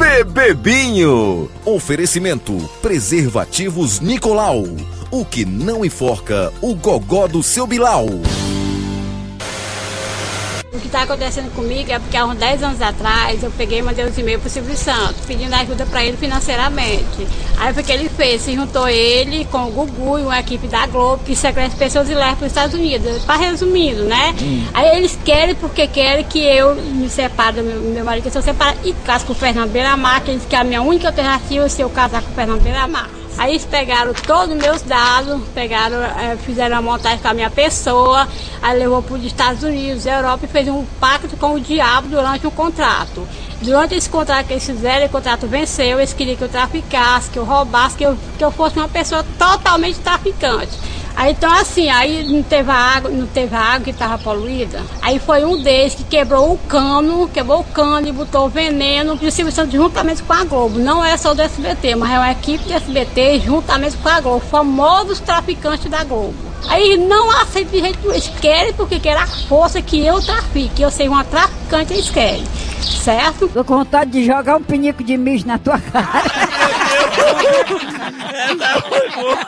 Bebebinho. Oferecimento: Preservativos Nicolau. O que não enforca o gogó do seu Bilal. O que está acontecendo comigo é porque há uns 10 anos atrás eu peguei e mandei uns e-mails para o Silvio Santos pedindo ajuda para ele financeiramente. Aí foi o que ele fez, se juntou ele com o Gugu e uma equipe da Globo que sequestra pessoas e leva para os Estados Unidos. Para resumindo, né? Hum. Aí eles querem porque querem que eu me separe do meu, meu marido, que eu separe e caso com o Fernando Beiramar, que, que é a minha única alternativa se eu casar com o Fernando Beiramar. Aí eles pegaram todos os meus dados, pegaram, é, fizeram a montagem com a minha pessoa, aí levou para os Estados Unidos, Europa e fez um pacto com o diabo durante o contrato. Durante esse contrato que eles fizeram, o contrato venceu, eles queriam que eu traficasse, que eu roubasse, que eu, que eu fosse uma pessoa totalmente traficante. Aí então assim, aí não teve água, não teve água que estava poluída. Aí foi um deles que quebrou o cano, quebrou o cano e botou veneno e o Silvio Santos juntamente com a Globo. Não é só do SBT, mas é uma equipe do SBT juntamente com a Globo, famosos traficantes da Globo. Aí não aceita de jeito nenhum. Eles querem porque querem a força que eu trafique. Que eu seja uma traficante, eles querem. Certo? Tô com vontade de jogar um pinico de mijo na tua cara. Essa foi boa.